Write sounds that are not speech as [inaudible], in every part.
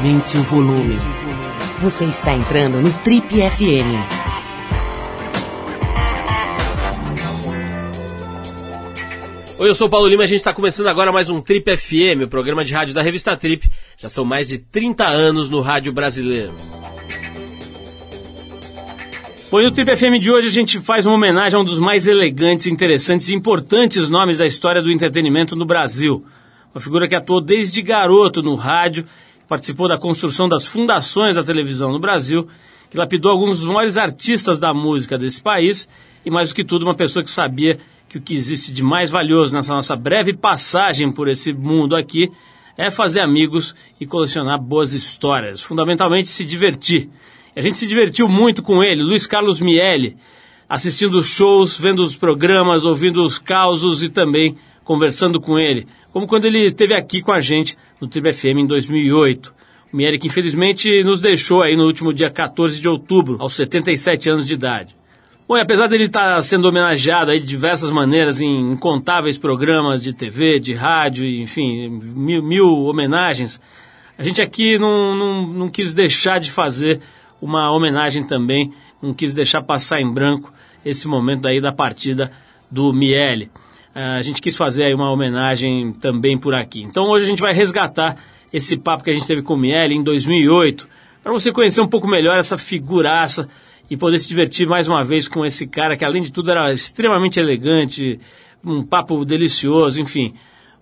Aumente o volume. Você está entrando no Trip FM. Oi, eu sou o Paulo Lima e a gente está começando agora mais um Trip FM, o programa de rádio da revista Trip. Já são mais de 30 anos no rádio brasileiro. Bom, e no Trip FM de hoje a gente faz uma homenagem a um dos mais elegantes, interessantes e importantes nomes da história do entretenimento no Brasil. Uma figura que atuou desde garoto no rádio, participou da construção das fundações da televisão no Brasil, que lapidou alguns dos maiores artistas da música desse país e, mais do que tudo, uma pessoa que sabia que o que existe de mais valioso nessa nossa breve passagem por esse mundo aqui é fazer amigos e colecionar boas histórias, fundamentalmente se divertir. A gente se divertiu muito com ele, Luiz Carlos Miele, assistindo os shows, vendo os programas, ouvindo os causos e também conversando com ele, como quando ele esteve aqui com a gente no Tribe FM em 2008. O Miele que infelizmente nos deixou aí no último dia 14 de outubro, aos 77 anos de idade. Bom, e apesar dele estar tá sendo homenageado aí de diversas maneiras em incontáveis programas de TV, de rádio, enfim, mil, mil homenagens, a gente aqui não, não, não quis deixar de fazer uma homenagem também, não quis deixar passar em branco esse momento aí da partida do Miele. Uh, a gente quis fazer uma homenagem também por aqui. Então hoje a gente vai resgatar esse papo que a gente teve com o Miele em 2008, para você conhecer um pouco melhor essa figuraça e poder se divertir mais uma vez com esse cara que além de tudo era extremamente elegante, um papo delicioso, enfim.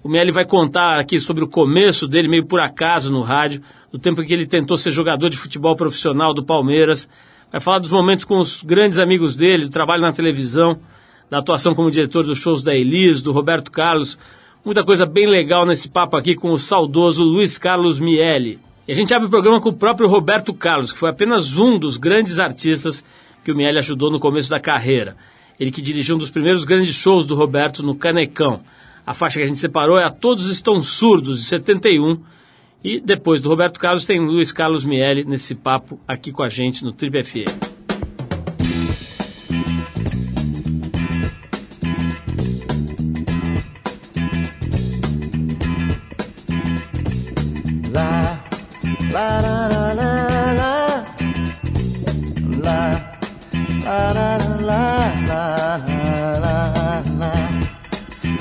O Miele vai contar aqui sobre o começo dele, meio por acaso no rádio, do tempo em que ele tentou ser jogador de futebol profissional do Palmeiras. Vai falar dos momentos com os grandes amigos dele, do trabalho na televisão, da atuação como diretor dos shows da Elis, do Roberto Carlos. Muita coisa bem legal nesse papo aqui com o saudoso Luiz Carlos Miele. E a gente abre o programa com o próprio Roberto Carlos, que foi apenas um dos grandes artistas que o Miele ajudou no começo da carreira. Ele que dirigiu um dos primeiros grandes shows do Roberto no Canecão. A faixa que a gente separou é A Todos Estão Surdos, de 71, e depois do Roberto Carlos tem Luiz Carlos Miele nesse papo aqui com a gente no Trip FM.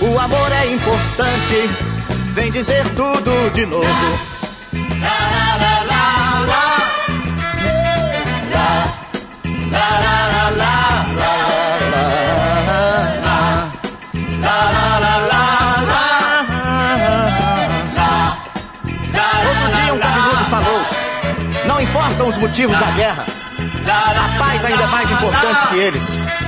o amor é importante, vem dizer tudo de novo. La, la, la, la, Outro dia um cabeludo falou: Não importam os motivos da guerra, a paz ainda é mais importante que eles.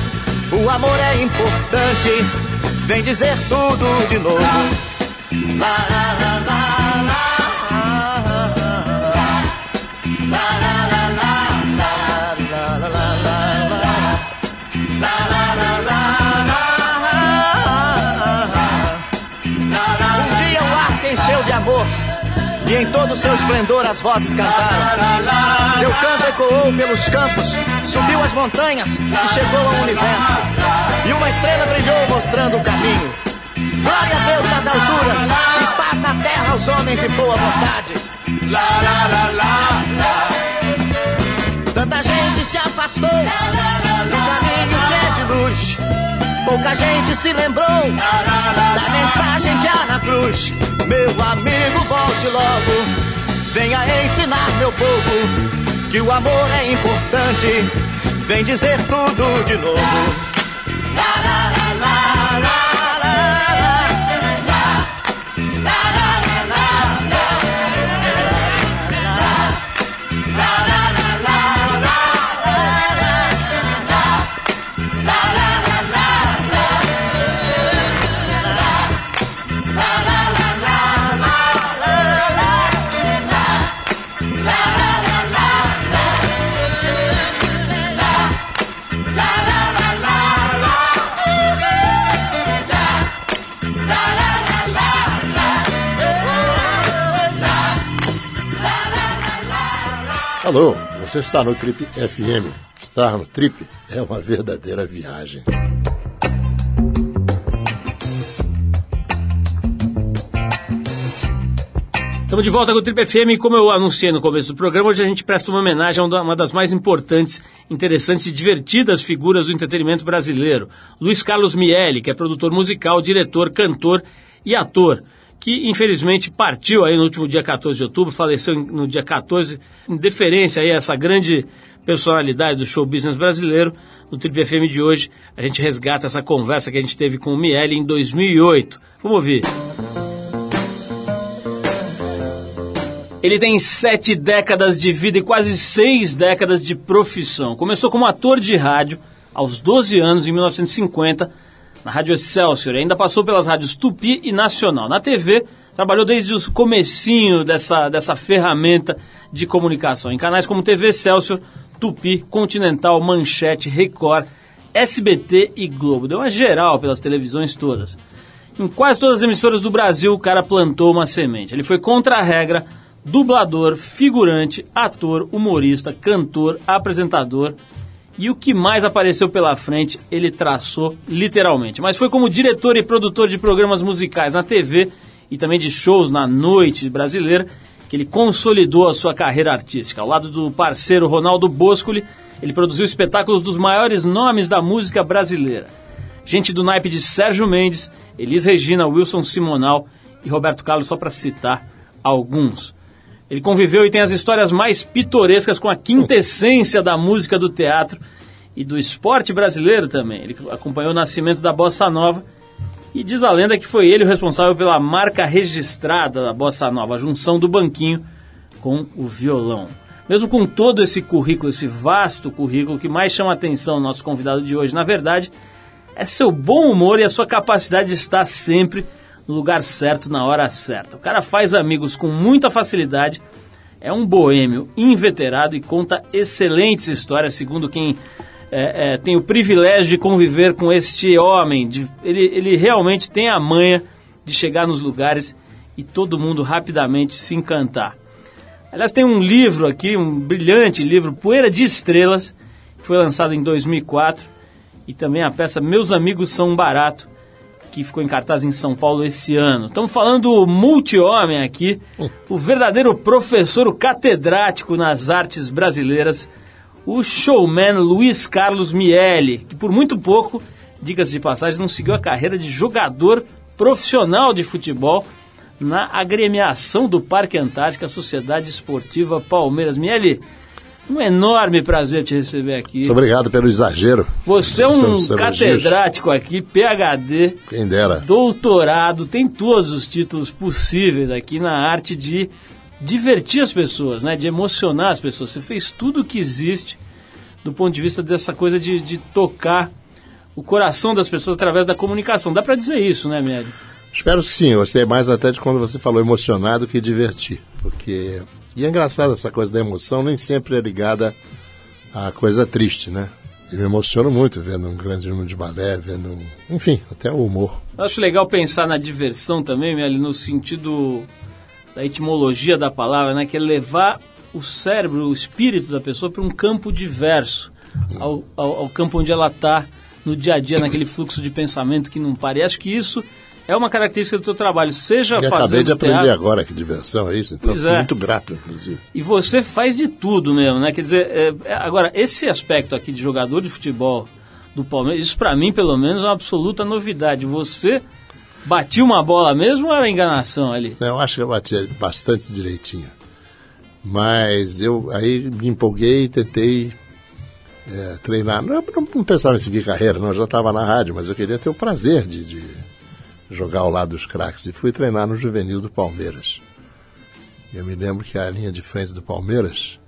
o amor é importante, vem dizer tudo de novo. La, la, la, e em todo seu esplendor as vozes cantaram. Seu canto ecoou pelos campos, subiu as montanhas e chegou ao universo. E uma estrela brilhou mostrando o caminho. Glória a Deus nas alturas e paz na terra aos homens de boa vontade. Tanta gente se afastou do caminho que é de luz. Pouca gente se lembrou da mensagem que há na cruz. Meu amigo, volte logo. Venha ensinar meu povo que o amor é importante. Vem dizer tudo de novo. La, la, la, Alô, você está no Trip FM. Estar no Trip é uma verdadeira viagem. Estamos de volta com o Trip FM como eu anunciei no começo do programa, hoje a gente presta uma homenagem a uma das mais importantes, interessantes e divertidas figuras do entretenimento brasileiro, Luiz Carlos Miele, que é produtor musical, diretor, cantor e ator que infelizmente partiu aí no último dia 14 de outubro, faleceu no dia 14, em deferência aí a essa grande personalidade do show business brasileiro. No Triple FM de hoje, a gente resgata essa conversa que a gente teve com o Miele em 2008. Vamos ouvir. Ele tem sete décadas de vida e quase seis décadas de profissão. Começou como ator de rádio aos 12 anos, em 1950, na Rádio Excelsior, ainda passou pelas rádios Tupi e Nacional. Na TV, trabalhou desde o comecinho dessa, dessa ferramenta de comunicação, em canais como TV Excelsior, Tupi, Continental, Manchete, Record, SBT e Globo. Deu uma geral pelas televisões todas. Em quase todas as emissoras do Brasil, o cara plantou uma semente. Ele foi contra a regra, dublador, figurante, ator, humorista, cantor, apresentador e o que mais apareceu pela frente ele traçou literalmente. Mas foi como diretor e produtor de programas musicais na TV e também de shows na noite brasileira que ele consolidou a sua carreira artística. Ao lado do parceiro Ronaldo Boscoli, ele produziu espetáculos dos maiores nomes da música brasileira. Gente do naipe de Sérgio Mendes, Elis Regina, Wilson Simonal e Roberto Carlos, só para citar alguns. Ele conviveu e tem as histórias mais pitorescas com a quintessência da música do teatro e do esporte brasileiro também. Ele acompanhou o nascimento da bossa nova e diz a lenda que foi ele o responsável pela marca registrada da bossa nova, a junção do banquinho com o violão. Mesmo com todo esse currículo, esse vasto currículo, que mais chama a atenção do nosso convidado de hoje, na verdade, é seu bom humor e a sua capacidade de estar sempre no lugar certo, na hora certa. O cara faz amigos com muita facilidade, é um boêmio inveterado e conta excelentes histórias, segundo quem é, é, tem o privilégio de conviver com este homem. De, ele, ele realmente tem a manha de chegar nos lugares e todo mundo rapidamente se encantar. Aliás, tem um livro aqui, um brilhante livro, Poeira de Estrelas, que foi lançado em 2004, e também a peça Meus Amigos São Barato, que ficou em cartaz em São Paulo esse ano. Estamos falando do multi-homem aqui, o verdadeiro professor, o catedrático nas artes brasileiras, o showman Luiz Carlos Miele, que por muito pouco, diga-se de passagem, não seguiu a carreira de jogador profissional de futebol na agremiação do Parque Antártica, Sociedade Esportiva Palmeiras. Miele, um enorme prazer te receber aqui. Muito obrigado pelo exagero. Você é um catedrático aqui, PhD. Quem dera. Doutorado, tem todos os títulos possíveis aqui na arte de divertir as pessoas, né? De emocionar as pessoas. Você fez tudo o que existe do ponto de vista dessa coisa de, de tocar o coração das pessoas através da comunicação. Dá para dizer isso, né, Médio? Espero que sim. Eu gostei mais até de quando você falou emocionado que divertir. Porque e é engraçado essa coisa da emoção, nem sempre é ligada à coisa triste, né? Eu me emociono muito vendo um grande número de balé, vendo, enfim, até o humor. Eu acho legal pensar na diversão também, Meli, no sentido da etimologia da palavra, né? Que é levar o cérebro, o espírito da pessoa para um campo diverso, ao, ao, ao campo onde ela está no dia a dia, naquele fluxo de pensamento que não para. E acho que isso é uma característica do teu trabalho, seja Eu fazendo acabei de aprender teatro, agora que diversão é isso, então é. muito grato, inclusive. E você faz de tudo mesmo, né? Quer dizer, é, é, agora, esse aspecto aqui de jogador de futebol do Palmeiras, isso pra mim, pelo menos, é uma absoluta novidade. Você batia uma bola mesmo ou era enganação ali? Eu acho que eu bati bastante direitinho. Mas eu aí me empolguei e tentei é, treinar. Não, não, não pensava em seguir carreira, não, eu já estava na rádio, mas eu queria ter o prazer de, de jogar ao lado dos craques. E fui treinar no juvenil do Palmeiras. Eu me lembro que a linha de frente do Palmeiras,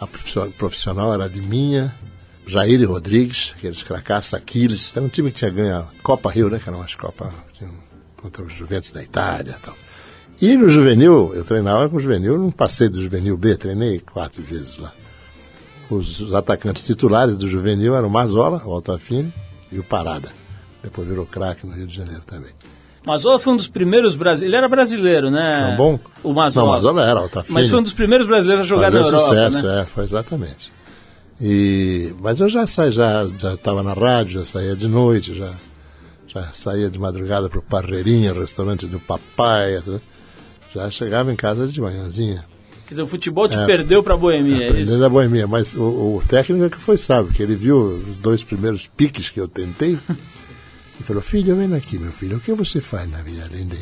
a profissio- profissional era de minha, Jair Rodrigues, aqueles cracassos Aquiles. Era um time que tinha ganho a Copa Rio, né? Que era umas Copa tinha contra os Juventus da Itália e tal. E no juvenil, eu treinava com o juvenil, não passei do juvenil B, treinei quatro vezes lá. Os, os atacantes titulares do juvenil eram o Mazola, o Altafine e o Parada. Depois virou craque no Rio de Janeiro também. Mazola foi um dos primeiros brasileiros. Ele era brasileiro, né? Então, bom? O Mazola. Não, Mazola era, Altafine. Mas foi um dos primeiros brasileiros a jogar na Fazia Europa, sucesso, né? é, foi exatamente. E, mas eu já saí, já já estava na rádio, já saía de noite, já, já saía de madrugada para o Parreirinha, restaurante do papai, já chegava em casa de manhãzinha. Quer dizer, o futebol te É. perdeu pra boemia, é isso? A boemia, mas o, o técnico é que foi sábio, que ele viu os dois primeiros piques que eu tentei [laughs] e falou, filho, vem aqui, meu filho, o que você faz na vida além de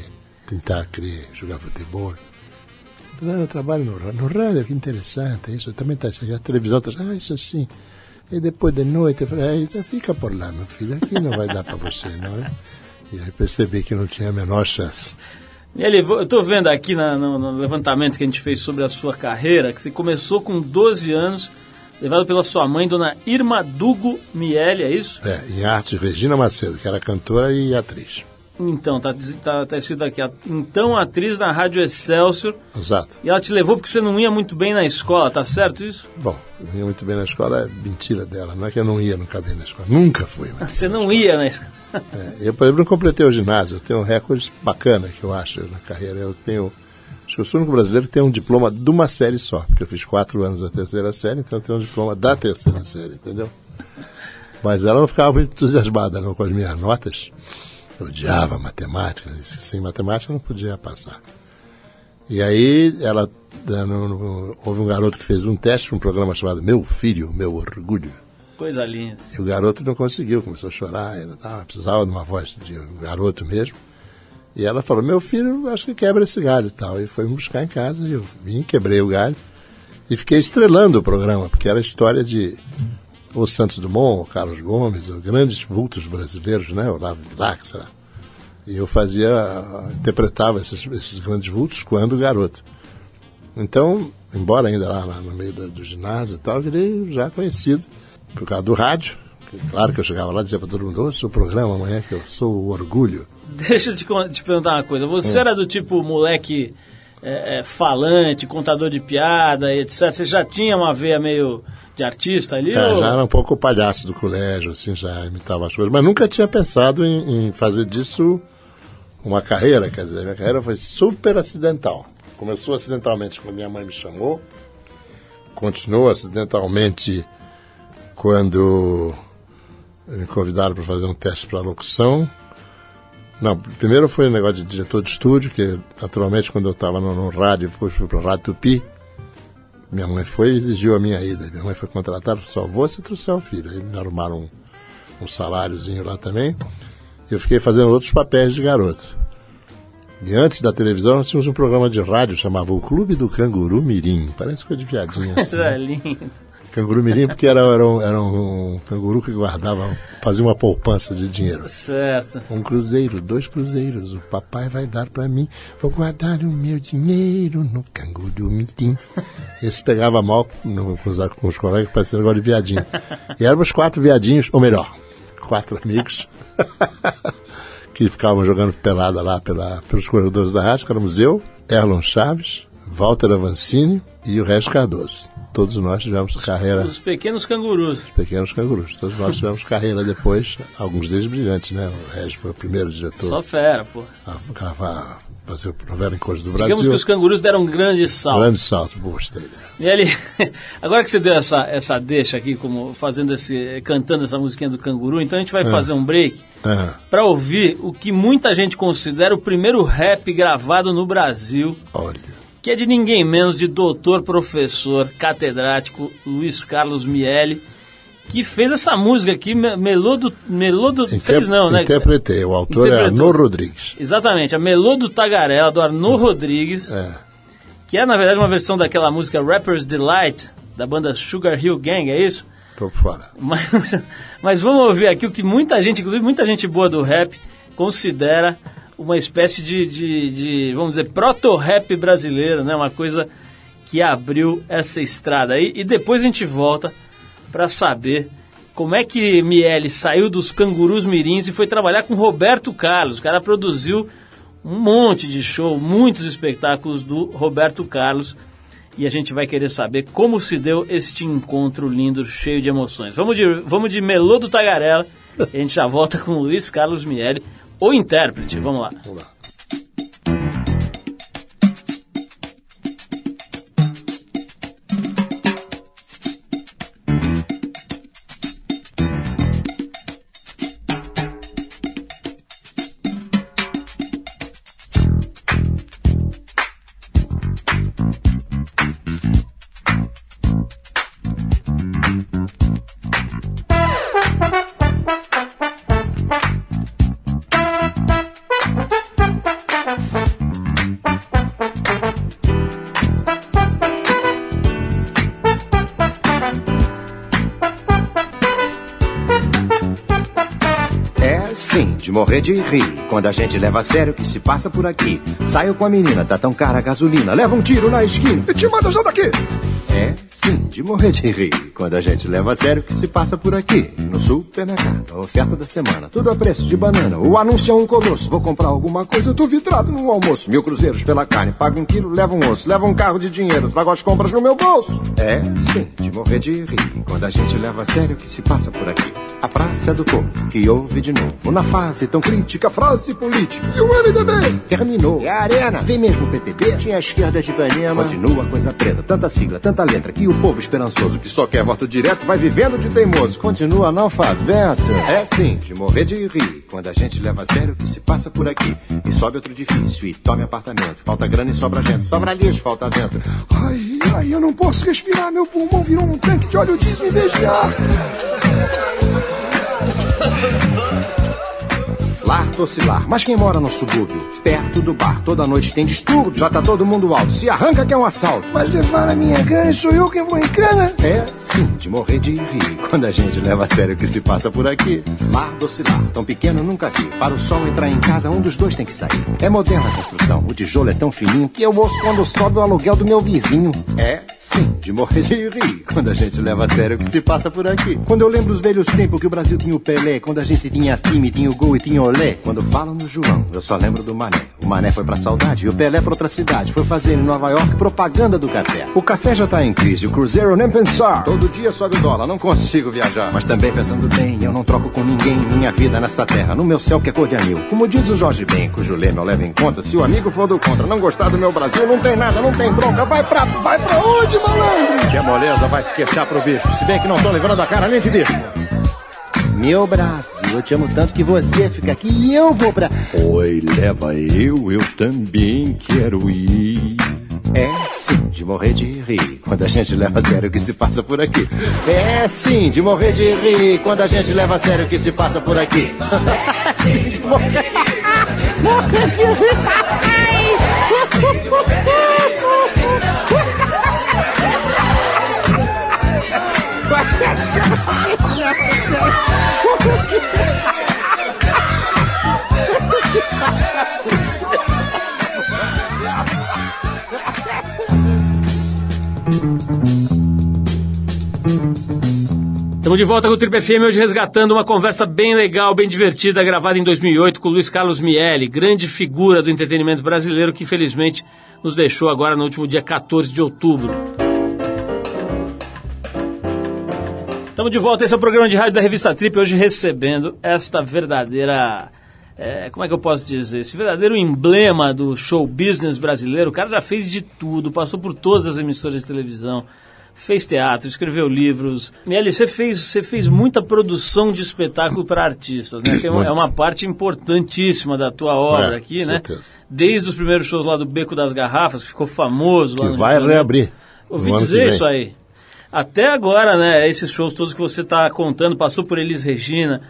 tentar querer jogar futebol? Eu falei, "Ah, eu trabalho no, no rádio, que interessante, isso também chegando, a televisão está ah, isso sim. E depois de noite, eu falei, fica por lá, meu filho, aqui não vai dar para você, não é? E aí percebi que não tinha a menor chance. Ele, eu tô vendo aqui na- no, no levantamento que a gente fez sobre a sua carreira, que você começou com 12 anos, levado pela sua mãe, dona Irma Dugo Miele, é isso? É, em arte, Regina Macedo, que era cantora e atriz. Então, tá, tá, tá escrito aqui, então atriz na Rádio Excelsior, Exato. e ela te levou porque você não ia muito bem na escola, tá certo isso? Bom, eu ia muito bem na escola, é mentira dela, não é que eu não ia nunca bem na escola, nunca fui. Mas, [laughs] Você não ia na escola. é, eu, por exemplo, não completei o ginásio, eu tenho um recorde bacana que eu acho na carreira. Eu tenho, acho que eu sou o único brasileiro que tem um diploma de uma série só, porque eu fiz quatro anos da terceira série, então eu tenho um diploma da terceira série, entendeu? Mas ela não ficava muito entusiasmada não, com as minhas notas. Eu odiava matemática, disse que sem matemática eu não podia passar. E aí ela houve um garoto que fez um teste para um programa chamado Meu Filho, Meu Orgulho. Coisa linda. E o garoto não conseguiu, começou a chorar, ele precisava de uma voz de um garoto mesmo. E ela falou, meu filho, acho que quebra esse galho e tal. E foi me buscar em casa, e eu vim, quebrei o galho. E fiquei estrelando o programa, porque era a história de o Santos Dumont, o Carlos Gomes, os grandes vultos brasileiros, né? O Olavo Bilac, sei lá. E eu fazia, interpretava esses, esses grandes vultos quando garoto. Então, embora ainda lá na- no meio da- do ginásio e tal, virei já conhecido por causa do rádio. Claro que eu chegava lá e dizia para todo mundo, ouça o programa amanhã que eu sou o orgulho. [laughs] Deixa eu te, te perguntar uma coisa. Você era do tipo moleque é, é, falante, contador de piada etc. Você já tinha uma veia meio de artista ali? É, ou- já era um pouco o palhaço do colégio, assim, já imitava as coisas, mas nunca tinha pensado em, em fazer disso uma carreira, quer dizer, minha carreira foi super acidental. Começou acidentalmente quando minha mãe me chamou, continuou acidentalmente quando me convidaram para fazer um teste para locução. Não, primeiro foi um negócio de diretor de estúdio, que naturalmente quando eu estava no, no rádio, depois fui para o Rádio Tupi, minha mãe foi e exigiu a minha ida. Minha mãe foi contratada, só vou se trouxer o filho. Aí me arrumaram um, um saláriozinho lá também. E eu fiquei fazendo outros papéis de garoto. E antes da televisão, nós tínhamos um programa de rádio chamava O Clube do Canguru Mirim. Parece coisa de viadinho assim. Isso é lindo. Canguru Mirim, porque era, era, um, era um canguru que guardava, fazia uma poupança de dinheiro. Certo. Um cruzeiro, dois cruzeiros, o papai vai dar para mim. Vou guardar o meu dinheiro no canguru mirim. Esse pegava mal no, com, os, com os colegas, parecia um negócio de viadinho. E éramos quatro viadinhos, ou melhor, quatro amigos, [laughs] que ficavam jogando pelada lá pela, pelos corredores da rádio, que éramos eu, Erlon Chaves, Walter Avancini e o Regis Cardoso. Todos nós tivemos carreira. Os pequenos cangurus. Os pequenos cangurus. Todos nós tivemos carreira depois, alguns deles brilhantes, né? O Regis foi o primeiro diretor. Só fera, pô. A gravar, fazer novela em cores do Brasil. Digamos que os cangurus deram um grande salto. Grande salto, gostei dessa. E ele, [laughs] agora que você deu essa, essa deixa aqui, como fazendo esse, cantando essa musiquinha do canguru, então a gente vai É. fazer um break Ah, para ouvir o que muita gente considera o primeiro rap gravado no Brasil, olha. Que é de ninguém menos de doutor, professor, catedrático Luiz Carlos Miele, que fez essa música aqui, Me- Melô do... Melô do fez não, né? Interpretei. O autor é. Arnaud Rodrigues. Exatamente, a Melô do Tagarela, do Arnaud Rodrigues, É. que é na verdade uma versão daquela música Rapper's Delight, da banda Sugar Hill Gang, é isso? Tô fora. Mas, [laughs] mas vamos ouvir aqui o que muita gente, inclusive muita gente boa do rap, considera uma espécie de, de, de, vamos dizer, proto-rap brasileiro, né? Uma coisa que abriu essa estrada aí. E depois a gente volta para saber como é que Miele saiu dos cangurus mirins e foi trabalhar com Roberto Carlos. O cara produziu um monte de show, muitos espetáculos do Roberto Carlos. E a gente vai querer saber como se deu este encontro lindo, cheio de emoções. Vamos de, vamos de Melô do Tagarela. a gente já volta com Luiz Carlos Miele, o intérprete. Vamos lá. Vamos lá. De morrer de rir. Quando a gente leva a sério o que se passa por aqui. Saio com a menina, tá tão cara a gasolina. Leva um tiro na esquina e te manda já daqui. É sim, de morrer de rir. Quando a gente leva a sério o que se passa por aqui. No supermercado, a oferta da semana. Tudo a preço de banana. O anúncio é um colosso. Vou comprar alguma coisa, eu tô vidrado no almoço. Mil cruzeiros pela carne. Pago um quilo, levo um osso. Levo um carro de dinheiro, trago as compras no meu bolso. É sim, de morrer de rir. Quando a gente leva a sério o que se passa por aqui. A praça do povo que ouve de novo. Na fase tão crítica, frase política. E o MDB terminou. É a arena. Vem mesmo o PTB. Tinha a esquerda de Ipanema. Continua coisa preta. Tanta sigla, tanta letra. Que o povo esperançoso que só quer voto direto vai vivendo de teimoso. Continua analfabeto. É sim, de morrer de rir. Quando a gente leva a sério o que se passa por aqui. E sobe outro difícil e tome apartamento. Falta grana e sobra gente. Sobra lixo, falta vento. Ai, ai, eu não posso respirar. Meu pulmão virou um tanque de óleo diesel em de ar. Lar tocilar, mas quem mora no subúrbio, perto do bar, toda noite tem distúrbio, já tá todo mundo alto, se arranca que é um assalto. Mas levar a minha grana e sou eu quem vou em cana? É sim, de morrer de rir, quando a gente leva a sério o que se passa por aqui. Lar docilar, tão pequeno nunca vi, para o sol entrar em casa um dos dois tem que sair. É moderna a construção, o tijolo é tão fininho que eu ouço quando sobe o aluguel do meu vizinho. É sim, de morrer de rir, quando a gente leva a sério o que se passa por aqui. Quando eu lembro os velhos tempos que o Brasil tinha o Pelé, quando a gente tinha time, tinha o gol e tinha olé. Quando falam no João, eu só lembro do Mané. O Mané foi pra saudade e o Pelé pra outra cidade. Foi fazer em Nova York propaganda do café. O café já tá em crise, o Cruzeiro nem pensar. Todo dia sobe o dólar, não consigo viajar. Mas também pensando bem, eu não troco com ninguém minha vida nessa terra, no meu céu que é cor de anil. Como diz o Jorge Ben, cujo lema eu levo em conta, se o amigo for do contra, não gostar do meu Brasil, não tem nada, não tem bronca. Vai pra, vai pra onde, malandro? Que moleza vai se queixar pro bicho, se bem que não tô levando a cara nem de bicho. Meu Brasil, eu te amo tanto que você fica aqui e eu vou pra. Oi, leva eu, eu também quero ir. É sim, de morrer de rir quando a gente leva a sério o que se passa por aqui. É sim, de morrer de rir quando a gente leva a sério o que se passa por aqui. [laughs] É sim, de morrer. Morrer de Estamos de volta com o Triple FM, hoje resgatando uma conversa bem legal, bem divertida, gravada em 2008 com o Luiz Carlos Miele, grande figura do entretenimento brasileiro que infelizmente nos deixou agora no último dia 14 de outubro. Estamos de volta, esse é o programa de rádio da revista Trip, hoje recebendo esta verdadeira. é, como é que eu posso dizer? Esse verdadeiro emblema do show business brasileiro. O cara já fez de tudo, passou por todas as emissoras de televisão, fez teatro, escreveu livros. Miele, você fez, você fez muita produção de espetáculo para artistas, né? Tem é uma parte importantíssima da tua obra É, aqui, né? certeza. Desde os primeiros shows lá do Beco das Garrafas, que ficou famoso lá Que no vai reabrir. Ouvi dizer isso aí. Até agora, né, esses shows todos que você está contando, passou por Elis Regina,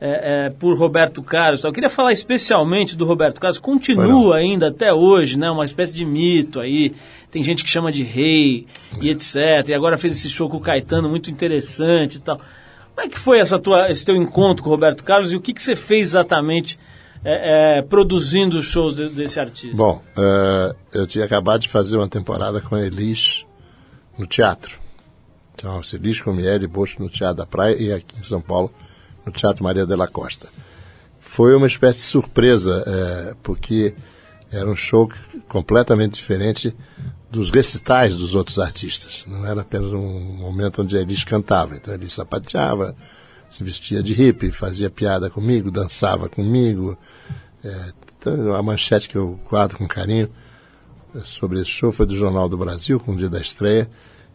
é, é, por Roberto Carlos. Eu queria falar especialmente do Roberto Carlos, continua ainda até hoje, né, uma espécie de mito aí. Tem gente que chama de rei e etc. E agora fez esse show com o Caetano, muito interessante e tal. Como é que foi essa tua, esse teu encontro com o Roberto Carlos e o que, que você fez exatamente é, é, produzindo os shows de- desse artista? Bom, eh, eu tinha acabado de fazer uma temporada com a Elis no teatro. Chamava-se Elis Comieri Bocho no Teatro da Praia e aqui em São Paulo, no Teatro Maria de la Costa. Foi uma espécie de surpresa, eh, porque era um show completamente diferente dos recitais dos outros artistas. Não era apenas um momento onde a Elis cantava. Então Elis sapateava, se vestia de hippie, fazia piada comigo, dançava comigo. É, então, a manchete que eu guardo com carinho eh, sobre esse show foi do Jornal do Brasil, com o dia da estreia,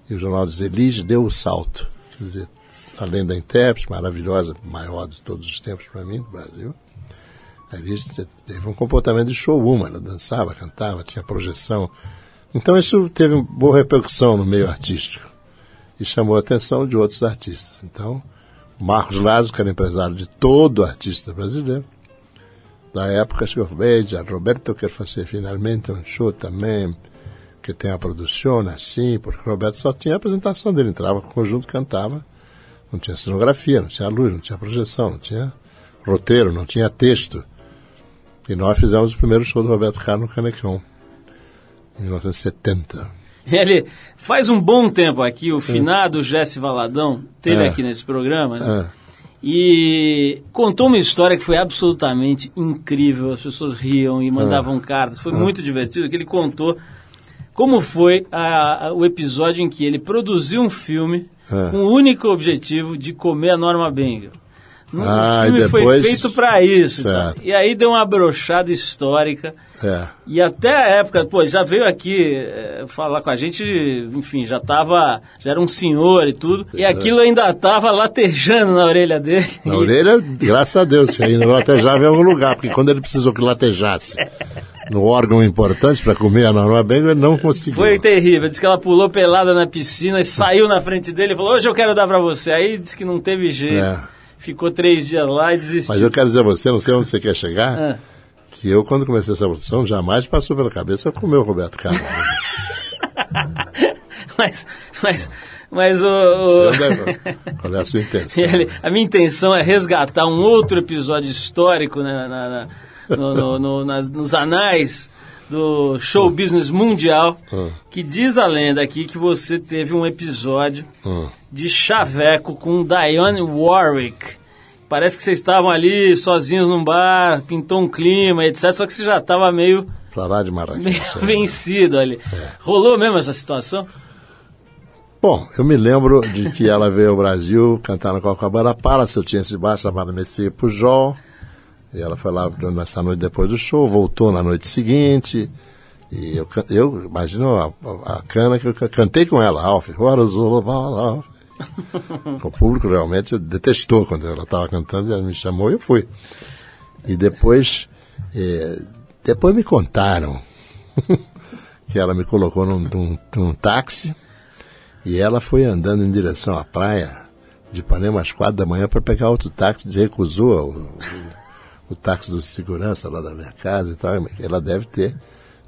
e o Jornal diz Elis deu o salto. Quer dizer, além da intérprete, maravilhosa, maior de todos os tempos para mim, no Brasil, a Elis te- teve um comportamento de showwoman, ela dançava, cantava, tinha projeção. Então isso teve uma boa repercussão no meio artístico e chamou a atenção de outros artistas. Então, Marcos Lazo, que era empresário de todo artista brasileiro, da época, chegou veja, Roberto quer fazer finalmente um show também, que tem a produção assim, porque o Roberto só tinha a apresentação dele, entrava com o conjunto, cantava, não tinha cenografia, não tinha luz, não tinha projeção, não tinha roteiro, não tinha texto. E nós fizemos o primeiro show do Roberto Carlos no Canecão, em 1970. Ele faz um bom tempo aqui, o finado Jesse Valadão teve É. aqui nesse programa, né? É. E contou uma história que foi absolutamente incrível. As pessoas riam e mandavam cartas. Foi muito divertido. Que ele contou como foi a- a- o episódio em que ele produziu um filme É. com o único objetivo de comer a Norma Bengal. O Ah, filme foi depois- feito para isso. Tá? E aí deu uma brochada histórica. É. E até a época, pô, já veio aqui eh, falar com a gente, enfim, já tava, já era um senhor e tudo, e aquilo ainda tava latejando na orelha dele. Na E- orelha, graças a Deus, que ainda latejava em algum lugar, porque quando ele precisou que latejasse [laughs] no órgão importante para comer a Norma ele não conseguiu. Foi terrível, disse que ela pulou pelada na piscina e saiu na frente dele e falou, hoje eu quero dar pra você. Aí disse que não teve jeito, É. ficou três dias lá e desistiu. Mas eu quero dizer a você, não sei onde você quer chegar, Ah. que eu, quando comecei essa produção, jamais passou pela cabeça comer o Roberto Carlos. [laughs] Mas, mas, mas o... o- [laughs] Qual é a sua intenção? Ele- a minha intenção é resgatar um outro episódio histórico né, na- na- no- no- no- nas- nos anais do show business mundial, Hum. que diz a lenda aqui que você teve um episódio Hum. de chaveco com Dionne Warwick. Parece que vocês estavam ali sozinhos num bar, pintou um clima, etc. Só que você já estava meio, lá de Marrakech. [laughs] é. vencido ali. Rolou mesmo essa situação? Bom, eu me lembro de que ela veio ao Brasil cantar na Copacabana Palace, eu tinha esse bar chamado Messier Pujol, e ela foi lá nessa noite depois do show, voltou na noite seguinte, e eu, eu imagino a, a- a cana que eu ca- cantei com ela, Alf, what is all about, Alf? [laughs] o público realmente detestou quando ela estava cantando, ela me chamou e eu fui. E depois, eh, depois me contaram [laughs] que ela me colocou num, num- num táxi, e ela foi andando em direção à praia de Ipanema às quatro da manhã para pegar outro táxi, recusou o, o, táxi do segurança lá da minha casa e tal. Ela deve ter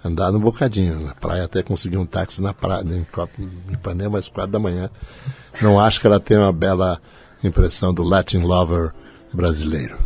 andado um bocadinho na praia até conseguir um táxi na praia, em Copa- em Ipanema às quatro da manhã. Não acho que ela tenha uma bela impressão do Latin lover brasileiro.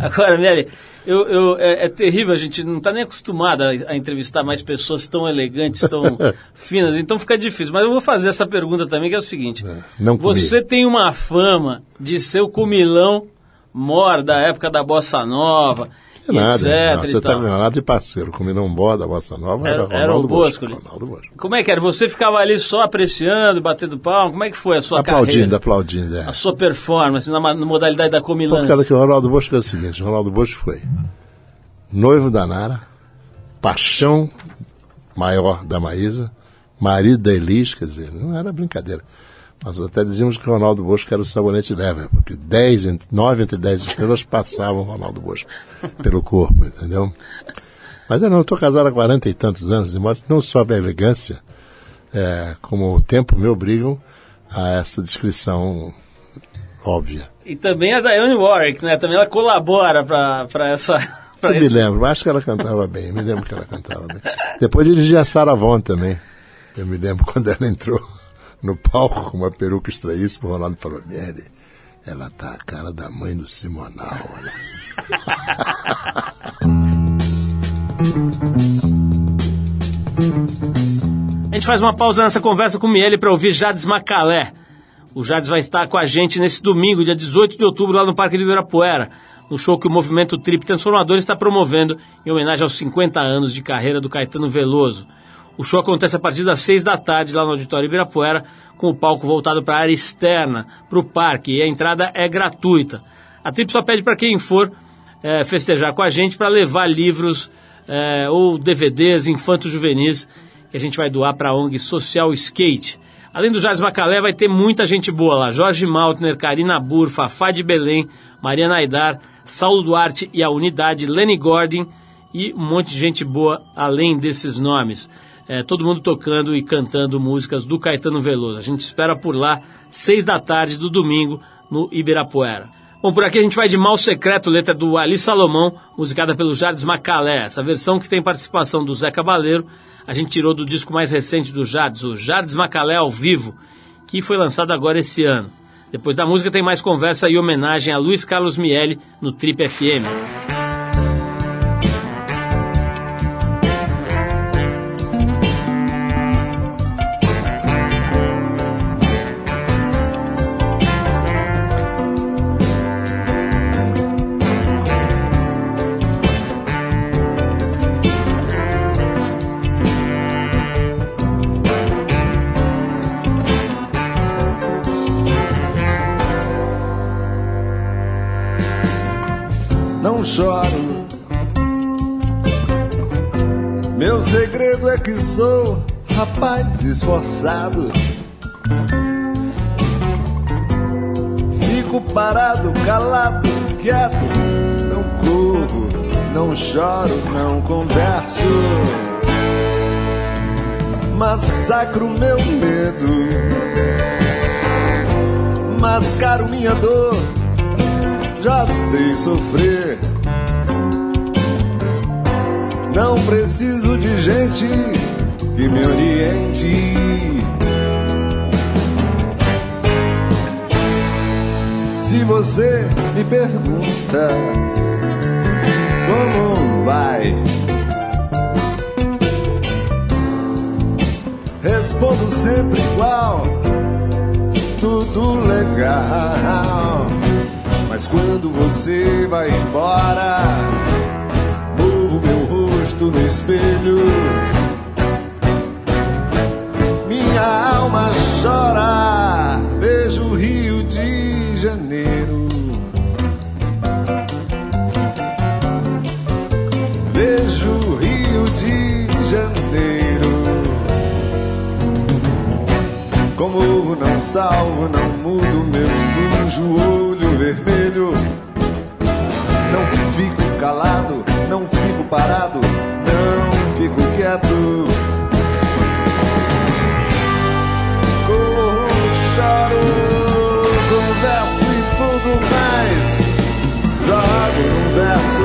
Agora, Miele, eu, eu- é, é terrível, a gente não está nem acostumado a, entrevistar mais pessoas tão elegantes, tão [laughs] finas, então fica difícil. Mas eu vou fazer essa pergunta também, que é o seguinte: não comi. você tem uma fama de ser o comilão mor da época da Bossa Nova Que nada. etc. Não, você tal. tá Renato e parceiro. Combina um bó da Bossa Nova Era- era, Ronaldo o Bosco. Ronaldo Bosco. Como é que era? Você ficava ali só apreciando, batendo palma? Como é que foi a sua Aplaudindo, carreira? aplaudindo. É. A sua performance na, na modalidade da Por comilância? causa que o Ronaldo Bosco é o seguinte, o Ronaldo Bosco foi noivo da Nara, paixão maior da Maísa, marido da Elis, quer dizer, não era brincadeira. Nós até dizíamos que o Ronaldo Bosco era o sabonete leve, porque 10, ent- 9 entre 10 estrelas passavam o Ronaldo Bosco pelo corpo, entendeu? Mas eu não, estou casado há 40 e tantos anos, modo que não só a elegância, é, como o tempo me obrigam a essa descrição óbvia. E também a Dionne Warwick, né? Também ela colabora para essa... pra Eu me esse- lembro, acho que ela cantava bem, me lembro que ela cantava bem. Depois dirigia a Sarah Vaughan também. Eu me lembro [laughs] quando ela entrou no palco com uma peruca estranhíssima, o Ronaldo falou, Miele, ela tá a cara da mãe do Simonal, olha. [laughs] A gente faz uma pausa nessa conversa com o Miele para ouvir Jades Macalé. O Jades vai estar com a gente nesse domingo, dia 18 de outubro, lá no Parque de Ibirapuera, no show que o movimento Trip Transformador está promovendo em homenagem aos 50 anos de carreira do Caetano Veloso. O show acontece a partir das 6 da tarde lá no Auditório Ibirapuera, com o palco voltado para a área externa, para o parque, e a entrada é gratuita. A Trip só pede para quem for eh, festejar com a gente para levar livros eh, ou DVDs infanto-juvenis que a gente vai doar para a ONG Social Skate. Além do Jardim Macalé, vai ter muita gente boa lá. Jorge Maltner, Karina Bur, Fafá de Belém, Mariana Aidar, Saulo Duarte e a Unidade, Lenny Gordon e um monte de gente boa além desses nomes. É, todo mundo tocando e cantando músicas do Caetano Veloso. A gente espera por lá, seis da tarde do domingo, no Ibirapuera. Bom, por aqui a gente vai de Mal Secreto, letra do Ali Salomão, musicada pelo Jardim Macalé. Essa versão que tem participação do Zé Cabaleiro, a gente tirou do disco mais recente do Jardim, o Jardim Macalé ao vivo, que foi lançado agora esse ano. Depois da música tem mais conversa e homenagem a Luiz Carlos Miele no Trip FM. Sou rapaz esforçado. Fico parado, calado, quieto, não corro, não choro, não converso. Massacro meu medo, mascaro minha dor já sei sofrer. Não preciso de gente que me oriente. Se você me pergunta como vai, respondo sempre igual, tudo legal. Mas quando você vai embora, movo meu rosto no espelho. Alma chora, vejo Rio de Janeiro. Vejo Rio de Janeiro. Comovo, não salvo, não mudo meu sujo olho vermelho. Não fico calado, não fico parado, não fico quieto. Jogo um verso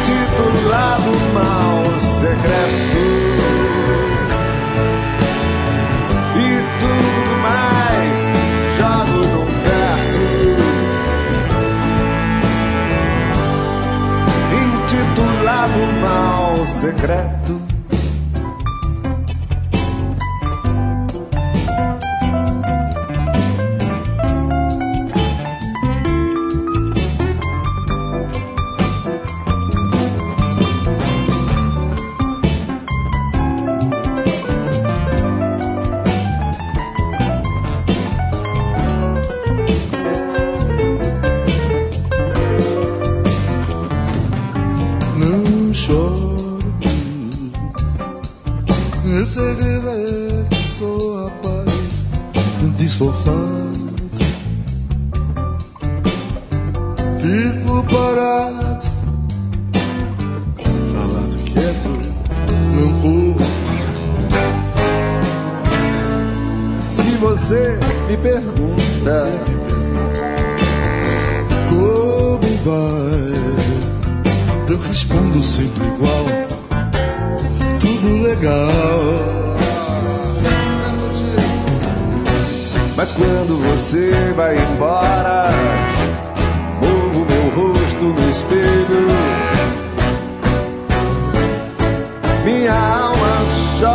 intitulado Mal Secreto. e tudo mais jogo num verso intitulado Mal Secreto.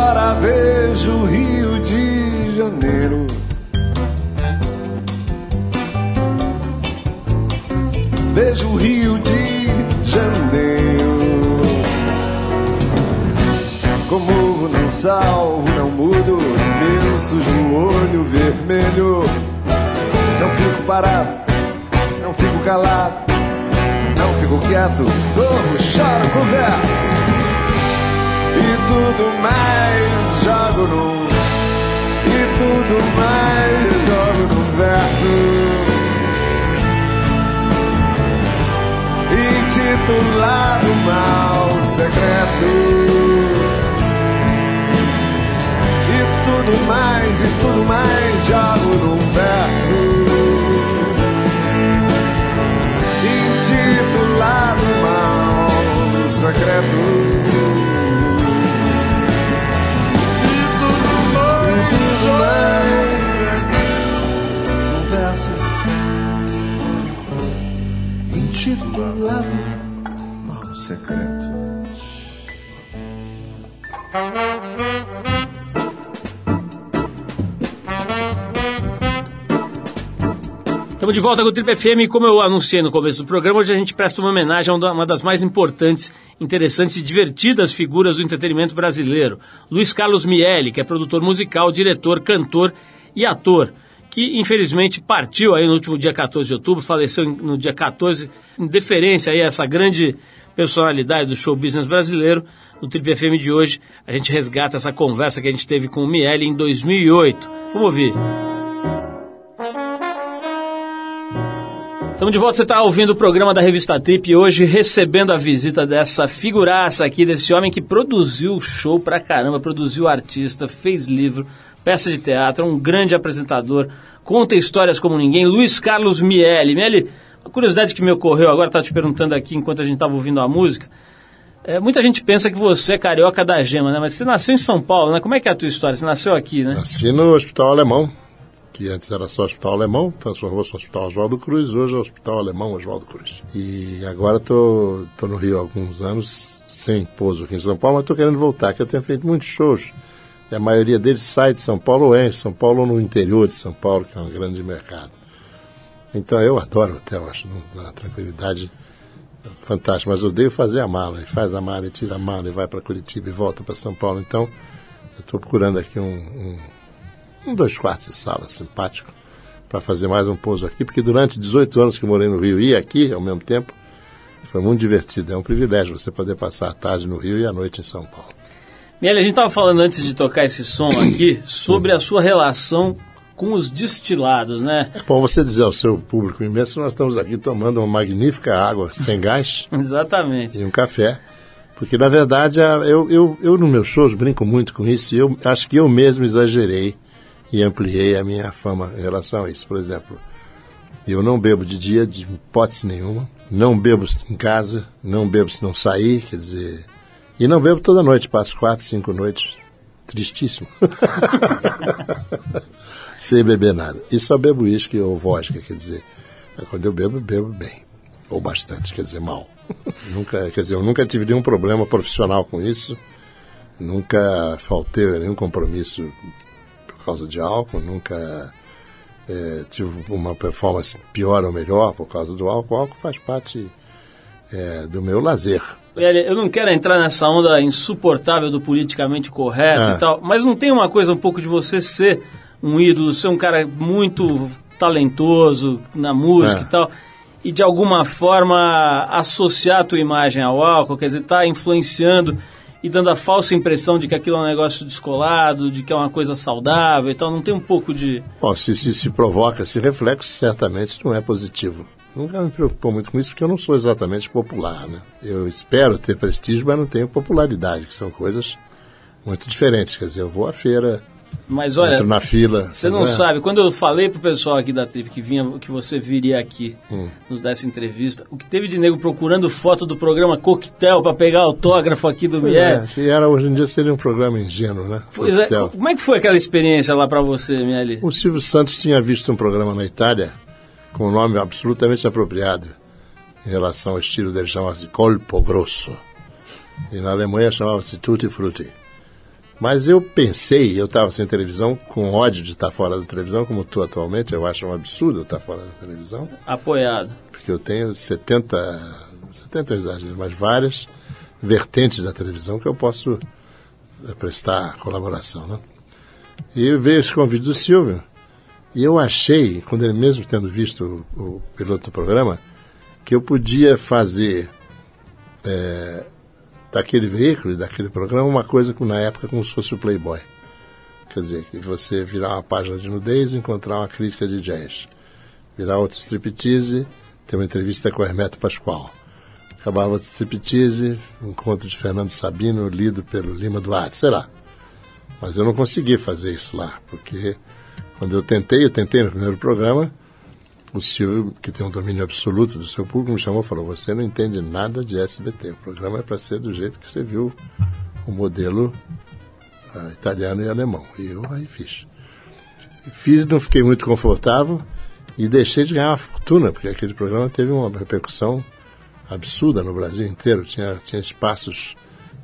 Chora, vejo Rio de Janeiro. Vejo Rio de Janeiro. Comovo, não salvo, não mudo. Meu sujo olho vermelho. Não fico parado, não fico calado, não fico quieto. Corro, choro, converso. E tudo mais jogo no. E tudo mais jogo no verso. intitulado Mal Secreto. E tudo mais, e tudo mais jogo num verso. Intitulado Mal Secreto. Tudo mais num verso intitulado Mal Secreto. Estamos de volta com o Trip FM como eu anunciei no começo do programa, hoje a gente presta uma homenagem a uma das mais importantes, interessantes e divertidas figuras do entretenimento brasileiro, Luiz Carlos Miele, que é produtor musical, diretor, cantor e ator, que infelizmente partiu aí no último dia 14 de outubro, faleceu no dia 14, em deferência aí a essa grande personalidade do show business brasileiro. No Trip FM de hoje, a gente resgata essa conversa que a gente teve com o Miele em 2008. Vamos ouvir. Estamos de volta, você está ouvindo o programa da revista Trip e hoje recebendo a visita dessa figuraça aqui, desse homem que produziu show pra caramba, produziu artista, fez livro, peça de teatro, um grande apresentador, conta histórias como ninguém, Luiz Carlos Miele. Miele, uma curiosidade que me ocorreu agora, estava te perguntando aqui enquanto a gente estava ouvindo a música, é, muita gente pensa que você é carioca da gema, né? Mas você nasceu em São Paulo, né? Como é que é a tua história? Você nasceu aqui, né? Nasci no Hospital Alemão, que antes era só Hospital Alemão, transformou-se no Hospital Oswaldo Cruz, hoje é o Hospital Alemão Oswaldo Cruz. E agora estou tô, tô no Rio há alguns anos, sem pouso aqui em São Paulo, mas estou querendo voltar, que eu tenho feito muitos shows. E a maioria deles sai de São Paulo ou é em São Paulo ou no interior de São Paulo, que é um grande mercado. Então eu adoro hotel, acho uma tranquilidade fantástica, mas odeio fazer a mala. E faz a mala e tira a mala e vai para Curitiba e volta para São Paulo. Então eu estou procurando aqui um, um um dois quartos de sala simpático para fazer mais um pouso aqui, porque durante 18 anos que morei no Rio e aqui ao mesmo tempo, foi muito divertido. É um privilégio você poder passar a tarde no Rio e a noite em São Paulo. Miele, a gente estava falando antes de tocar esse som aqui sobre a sua relação com os destilados, né? É bom você dizer ao seu público imenso, nós estamos aqui tomando uma magnífica água sem gás [laughs] Exatamente. e um café. Porque, na verdade, eu, eu, eu no meus shows brinco muito com isso e eu acho que eu mesmo exagerei e ampliei a minha fama em relação a isso. Por exemplo, eu não bebo de dia, de hipótese nenhuma. Não bebo em casa, não bebo se não sair, quer dizer. E não bebo toda noite, passo quatro, cinco noites. Tristíssimo. [laughs] Sem beber nada. E só bebo uísque ou vodka, quer dizer. Quando eu bebo, bebo bem. Ou bastante, quer dizer, mal. [laughs] nunca, quer dizer, eu nunca tive nenhum problema profissional com isso. Nunca faltei nenhum compromisso causa de álcool, nunca é, tive uma performance pior ou melhor por causa do álcool. O álcool faz parte é, do meu lazer. Eu não quero entrar nessa onda insuportável do politicamente correto É. e tal, mas não tem uma coisa um pouco de você ser um ídolo, ser um cara muito talentoso na música É. e tal, e de alguma forma associar a tua imagem ao álcool, quer dizer, tá influenciando e dando a falsa impressão de que aquilo é um negócio descolado, de que é uma coisa saudável e tal, não tem um pouco de... Bom, se, se, se provoca esse reflexo, certamente não é positivo. Nunca me preocupou muito com isso, porque eu não sou exatamente popular, né? Eu espero ter prestígio, mas não tenho popularidade, que são coisas muito diferentes. Quer dizer, eu vou à feira, Mas olha, entro na fila. você não é? sabe, quando eu falei pro pessoal aqui da Trip que vinha, que você viria aqui Hum. nos dar essa entrevista, o que teve de nego procurando foto do programa Coquetel para pegar autógrafo aqui do Mier. É, que era, hoje em dia seria um programa ingênuo, né? Pois é, como é que foi aquela experiência lá para você, Mieli? O Silvio Santos tinha visto um programa na Itália com um nome absolutamente apropriado em relação ao estilo dele, chamava-se Colpo Grosso. E na Alemanha chamava-se Tutti Frutti. Mas eu pensei, eu estava sem televisão, com ódio de estar fora da televisão, como estou atualmente, eu acho um absurdo estar fora da televisão, Apoiado. porque eu tenho 70, 70 é exagero, mas várias vertentes da televisão que eu posso eh, prestar colaboração, né? E veio esse convite do Silvio, e eu achei, quando ele mesmo tendo visto o, o piloto do programa, que eu podia fazer eh, daquele veículo e daquele programa uma coisa que na época como se fosse o Playboy. Quer dizer, que você virar uma página de nudez e encontrar uma crítica de jazz. Virar outra striptease, ter uma entrevista com Hermeto Pascoal. Acabava o striptease, um encontro de Fernando Sabino, lido pelo Lima Duarte, sei lá. Mas eu não consegui fazer isso lá, porque quando eu tentei, eu tentei no primeiro programa, o Silvio, que tem um domínio absoluto do seu público, me chamou e falou: Você não entende nada de SBT. O programa é para ser do jeito que você viu o modelo ah, italiano e alemão. E eu aí fiz. Fiz, não fiquei muito confortável e deixei de ganhar uma fortuna, porque aquele programa teve uma repercussão absurda no Brasil inteiro. Tinha, tinha espaços,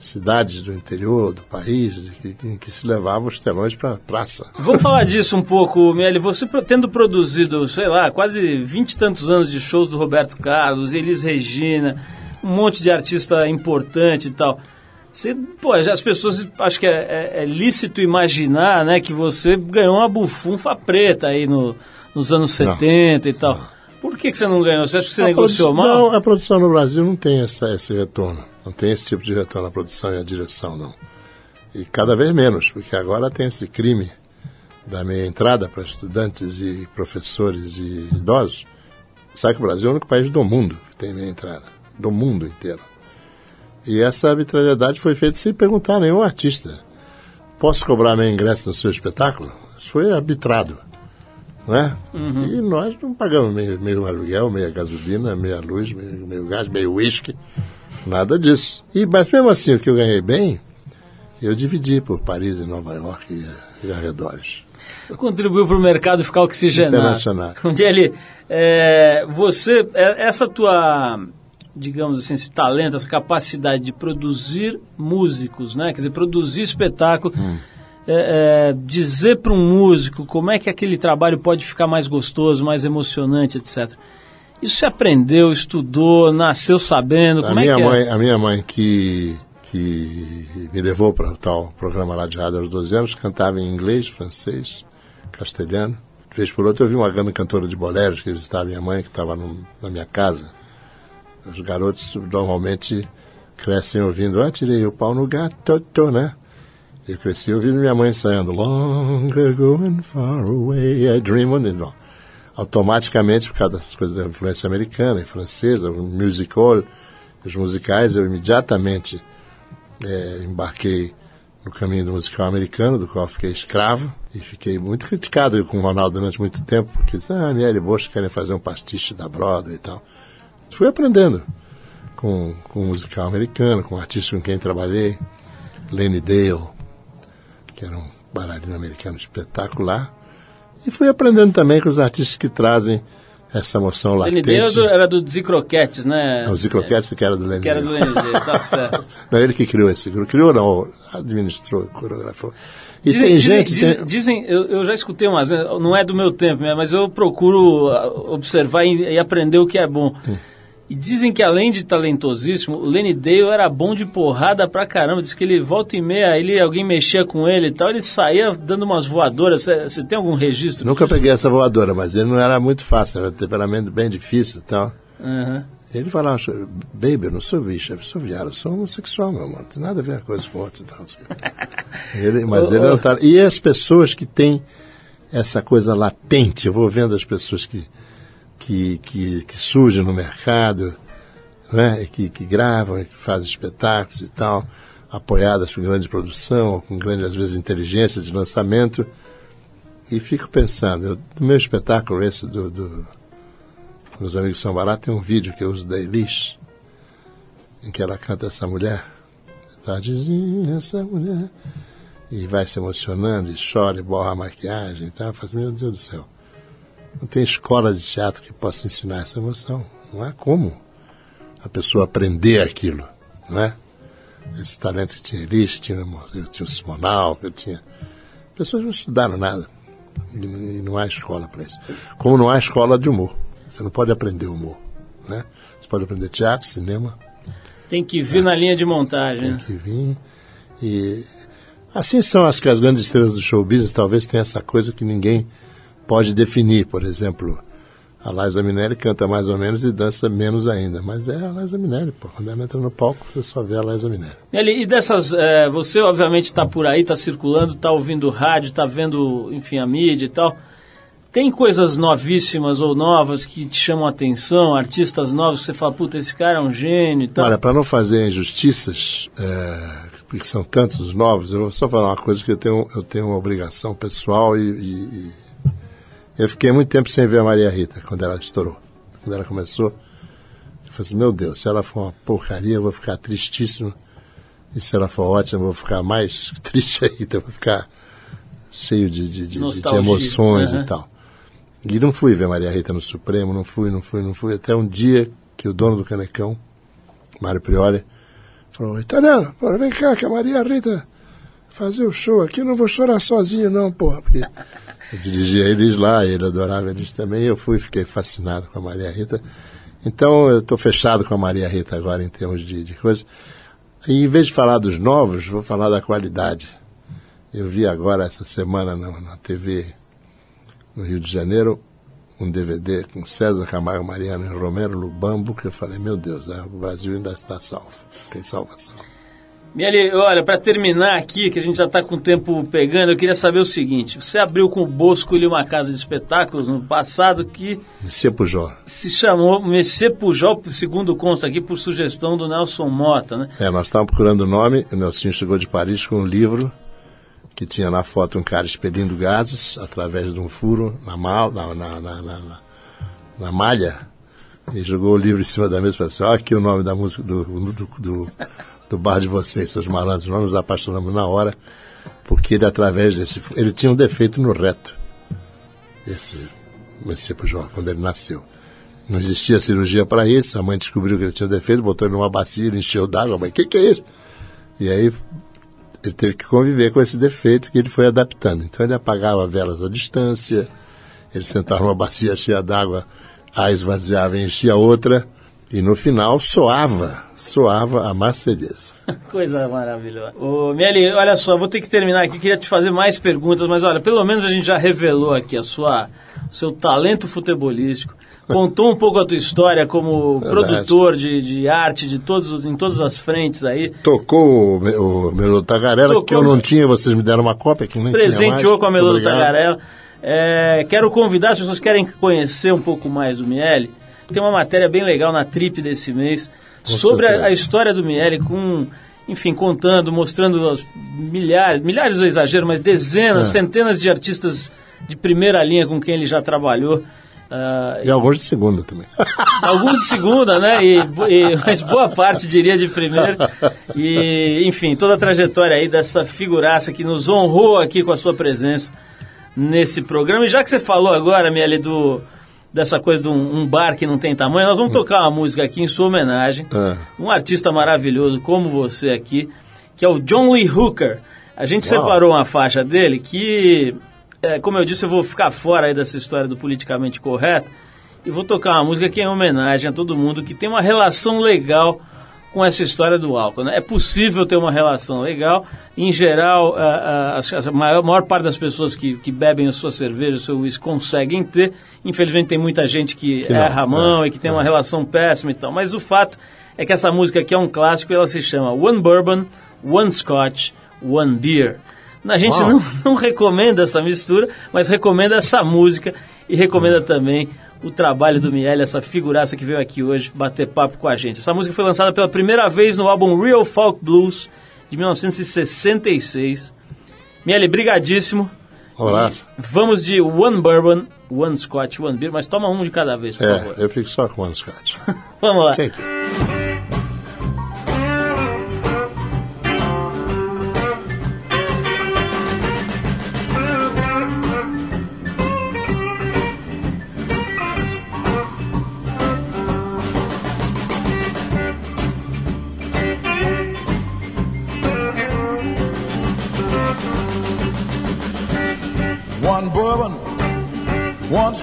cidades do interior do país, que- em que se levavam os telões para a praça. Vamos falar disso um pouco, Mieli. Você tendo produzido, sei lá, quase vinte e tantos anos de shows do Roberto Carlos, Elis Regina, um monte de artista importante e tal. Você, pô, as pessoas acho que é, é- é lícito imaginar, né, que você ganhou uma bufunfa preta aí no- nos anos 70 e tal. Por que, que você não ganhou? Você acha que você A negociou mal? Não, a produção no Brasil não tem essa, esse retorno. Não tem esse tipo de retorno, a produção e a direção, não. E cada vez menos, porque agora tem esse crime da meia entrada para estudantes e professores e idosos. Sabe que o Brasil é o único país do mundo que tem meia entrada. Do mundo inteiro. E essa arbitrariedade foi feita sem perguntar a nenhum artista. Posso cobrar meu ingresso no seu espetáculo? Isso foi arbitrado. Não é? E nós não pagamos meio, meio aluguel, meia gasolina, meia luz, meio, meio gás, meio uísque. Nada disso. E, mas mesmo assim, o que eu ganhei bem, eu dividi por Paris e Nova York e, e arredores. contribuiu para o mercado ficar oxigenado. Internacional. [laughs] Dele, é, você, é, essa tua, digamos assim, esse talento, essa capacidade de produzir músicos, né? Quer dizer, produzir espetáculo, Hum. É, é, dizer para um músico como é que aquele trabalho pode ficar mais gostoso, mais emocionante, etc. Isso você aprendeu, estudou, nasceu sabendo, A como é minha, que mãe, é? a minha mãe, que, que me levou para o tal programa lá de rádio aos 12 anos, cantava em inglês, francês, castelhano. De vez por outra eu vi uma grande cantora de boleros que visitava minha mãe, que estava na minha casa. Os garotos normalmente crescem ouvindo, ah, tirei o pau no gato, tô", né? Eu cresci ouvindo minha mãe ensaiando Long ago and far away, I dream on it. Automaticamente, por causa das coisas da influência americana e francesa, o music hall, os musicais, eu imediatamente eh, embarquei no caminho do musical americano, do qual fiquei escravo, e fiquei muito criticado com o Ronaldo durante muito tempo, porque disse, ah, Miele Bosch querem fazer um pastiche da Broadway e tal. Fui aprendendo com, com o musical americano, com artistas com quem trabalhei, Lenny Dale, que era um bailarino americano espetacular, e fui aprendendo também com os artistas que trazem essa emoção Lenny latente. Day era do, era do Zicroquetes, né? Os Zicroquetes que era do Lenny Que era do. Lenny Day, tá certo. [laughs] Não, ele que criou esse grupo. Criou não, administrou, coreografou. E Dizem, tem dizem- gente... dizem, tem- dizem- eu, eu já escutei umas, né, não é do meu tempo, né, mas eu procuro ah, observar e, e aprender o que é bom. E dizem que além de talentosíssimo, o Lenny Dale era bom de porrada pra caramba. Diz que ele volta e meia, ele, alguém mexia com ele e tal, ele saía dando umas voadoras. Você tem algum registro? Nunca peguei essa voadora, mas ele não era muito fácil, era um temperamento bem difícil e tal. Uhum. Ele falava, baby, eu não sou bicho, eu sou viado, eu sou homossexual, meu mano. Não tem nada a ver com coisa com outra e tal. assim. [laughs] Ele, mas ele não tá. E as pessoas que têm essa coisa latente, eu vou vendo as pessoas que, que, que, que surgem no mercado, né? que, que gravam, que fazem espetáculos e tal, apoiadas com grande produção, com grande, às vezes, inteligência de lançamento. E fico pensando, eu, meu espetáculo, esse do, do Meus Amigos São Baratos, tem um vídeo que eu uso da Elis, em que ela canta essa mulher. Tardezinha, essa mulher. E vai se emocionando, e chora, e borra a maquiagem e tal. Assim, meu Deus do céu. Não tem escola de teatro que possa ensinar essa emoção. Não há como a pessoa aprender aquilo, não é? Esse talento que tinha Elis, tinha, eu tinha o Simonal, eu tinha... As pessoas não estudaram nada. E não há escola para isso. Como não há escola de humor. Você não pode aprender humor, né? Você pode aprender teatro, cinema, Tem que vir na linha de montagem. tem né? que vir. E assim são as que as grandes estrelas do show business talvez tenha essa coisa que ninguém pode definir. Por exemplo, a Liza Minelli canta mais ou menos e dança menos ainda. Mas é a Liza Minelli, pô. Quando ela entra no palco, você só vê a Liza Minelli. Eli, e dessas, é, você obviamente está por aí, está circulando, está ouvindo rádio, está vendo, enfim, a mídia e tal. Tem coisas novíssimas ou novas que te chamam a atenção, artistas novos que você fala, puta, esse cara é um gênio e tal. Olha, para não fazer injustiças, é, porque são tantos os novos, eu vou só falar uma coisa que eu tenho, eu tenho uma obrigação pessoal e, e- e eu fiquei muito tempo sem ver a Maria Rita quando ela estourou. Quando ela começou, eu falei assim, meu Deus, se ela for uma porcaria, eu vou ficar tristíssimo. E se ela for ótima, eu vou ficar mais [laughs] triste ainda, vou ficar cheio de, de, de- de emoções e tal. E não fui ver Maria Rita no Supremo, não fui, não fui, não fui, até um dia que o dono do Canecão, Mário Prioli, falou, italiano, vem cá que a Maria Rita fazer o show aqui, eu não vou chorar sozinho não, porra, porque eu dirigia eles lá, ele adorava eles também, eu fui, fiquei fascinado com a Maria Rita. Então eu estou fechado com a Maria Rita agora em termos de, de coisa. E em vez de falar dos novos, vou falar da qualidade. Eu vi agora essa semana na, na TV no Rio de Janeiro um DVD com César Camargo Mariano e Romero Lubambo, que eu falei, meu Deus, ah, o Brasil ainda está salvo, tem salvação. Miele, olha, para terminar aqui, que a gente já está com o tempo pegando, eu queria saber o seguinte: você abriu com o Bosco ali uma casa de espetáculos no passado que Monsieur Pujol. se chamou Messê Pujol, segundo consta aqui, por sugestão do Nelson Mota, né? É, nós estávamos procurando o nome, o Nelsinho chegou de Paris com um livro que tinha na foto um cara expelindo gases através de um furo na, mal, na, na, na- na malha e jogou o livro em cima da mesa e falou assim, olha aqui o nome da música do, do, do, do bar de vocês, seus malandros, nós nos apaixonamos na hora, porque ele através desse ele tinha um defeito no reto, esse Messias Pujol, quando ele nasceu. Não existia cirurgia para isso, a mãe descobriu que ele tinha um defeito, botou ele numa bacia, ele encheu d'água, mas o que, que é isso? E aí ele teve que conviver com esse defeito que ele foi adaptando. Então ele apagava velas à distância, ele sentava numa bacia cheia d'água, a esvaziava e enchia outra, e no final soava, soava a Marselhesa. [laughs] Coisa maravilhosa. Ô, Miele, olha só, vou ter que terminar aqui, queria te fazer mais perguntas, mas olha, pelo menos a gente já revelou aqui a sua, o seu talento futebolístico. Contou um pouco a tua história como [laughs] Verdade. produtor de, de arte de todos, os- em todas as frentes aí. Tocou o, o Melô Tagarela, Tocou que eu não tinha, vocês me deram uma cópia que nem presenteou com a Melô do Obrigado. Tagarela. É, quero convidar, as pessoas querem conhecer um pouco mais do Miele. Tem uma matéria bem legal na Trip desse mês Com sobre a, a história do Miele, com, enfim, contando, mostrando os milhares, milhares é exagero, mas dezenas, É. centenas de artistas de primeira linha com quem ele já trabalhou. Ah, E alguns de segunda também. [laughs] alguns de segunda, né? E, e- mas boa parte, diria, de primeira. E, enfim, toda a trajetória aí dessa figuraça que nos honrou aqui com a sua presença nesse programa. E já que você falou agora, Miele, do dessa coisa de um, um bar que não tem tamanho, nós vamos tocar uma música aqui em sua homenagem. Ah. Um artista maravilhoso como você aqui, que é o John Lee Hooker. A gente Uau. separou uma faixa dele que, é, como eu disse, eu vou ficar fora aí dessa história do politicamente correto e vou tocar uma música que é em homenagem a todo mundo que tem uma relação legal com essa história do álcool. Né? É possível ter uma relação legal. Em geral, a, a, a maior, maior, parte das pessoas que, que bebem a sua cerveja, o seu uísque, conseguem ter. Infelizmente, tem muita gente que, que erra a mão é, e que tem uma relação péssima e tal. Mas o fato é que essa música aqui é um clássico e ela se chama One Bourbon, One Scotch, One Beer. A gente não, não recomenda essa mistura, mas recomenda essa música e recomenda também o trabalho do Miele, essa figuraça que veio aqui hoje bater papo com a gente. Essa música foi lançada pela primeira vez no álbum Real Folk Blues de 1966. Miele, brigadíssimo. Olá. Vamos de One Bourbon, One Scotch, One Beer, mas toma um de cada vez, por é, favor. eu fico só com One Scotch. [laughs] Vamos lá. Take it.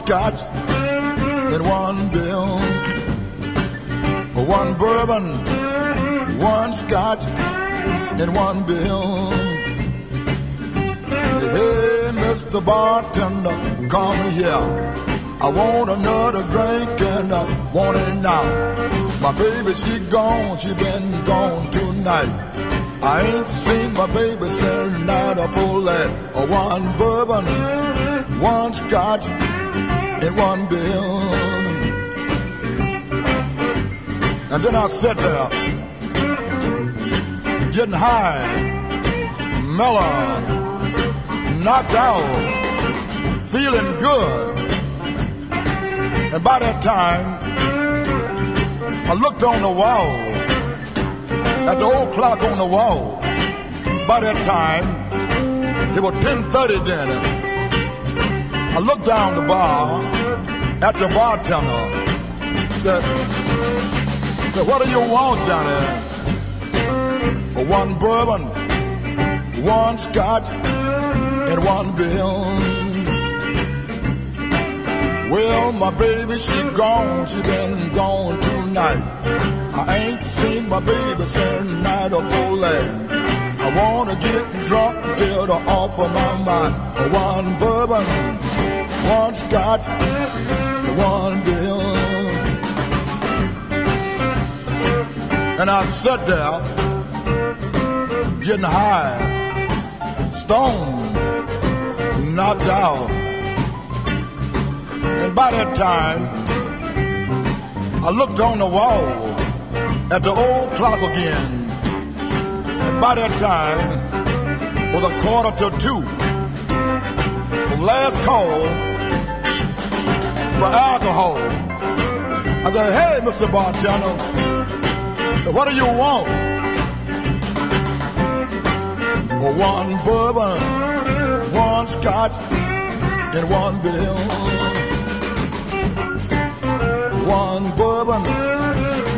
Scotch and one bill. One bourbon, one scotch and one bill. Hey, Mr. Bartender, come here. I want another drink and I want it now. My baby, she gone, she been gone tonight. I ain't seen my baby since night of full that. One bourbon, one scotch, in one bill. And then I sat there, getting high, mellow, knocked out, feeling good. And by that time, I looked on the wall, at the old clock on the wall. By that time, it was 10.30 then. I looked down the bar at the bartender. Said, said what do you want, Johnny? One bourbon, one scotch, and one bill. Well, my baby, she gone, she been gone tonight. I ain't seen my baby since night of last. I wanna get drunk, get off of my mind. One bourbon, one scotch, one bill. And I sat there, getting high, stoned, knocked out. And by that time, I looked on the wall at the old clock again. By that time, was a quarter to two. Last call for alcohol. I said, hey, Mr. Bartender, what do you want? One bourbon, one scotch, and one bill. One bourbon,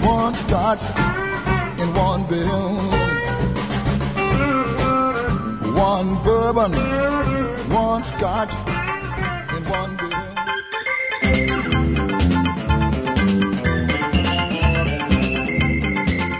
one scotch, and one bill. One bourbon, one scotch, and one bill.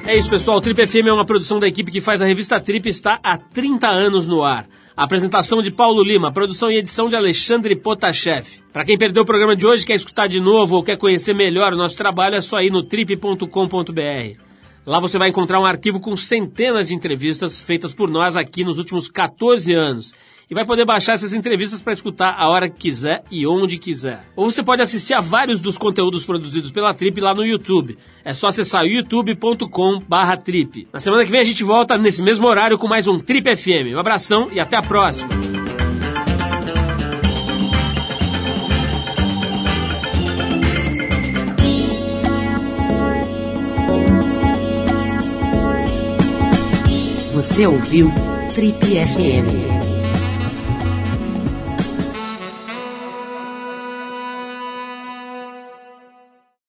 É isso, pessoal. O Trip FM é uma produção da equipe que faz a revista Trip está há 30 anos no ar. Apresentação de Paulo Lima, produção e edição de Alexandre Potashev. Para quem perdeu o programa de hoje, quer escutar de novo ou quer conhecer melhor o nosso trabalho, é só ir no trip.com.br. Lá você vai encontrar um arquivo com centenas de entrevistas feitas por nós aqui nos últimos 14 anos e vai poder baixar essas entrevistas para escutar a hora que quiser e onde quiser. Ou você pode assistir a vários dos conteúdos produzidos pela Trip lá no YouTube. É só acessar youtube.com/trip. Na semana que vem a gente volta nesse mesmo horário com mais um Trip FM. Um abração e até a próxima. Você ouviu Trip FM.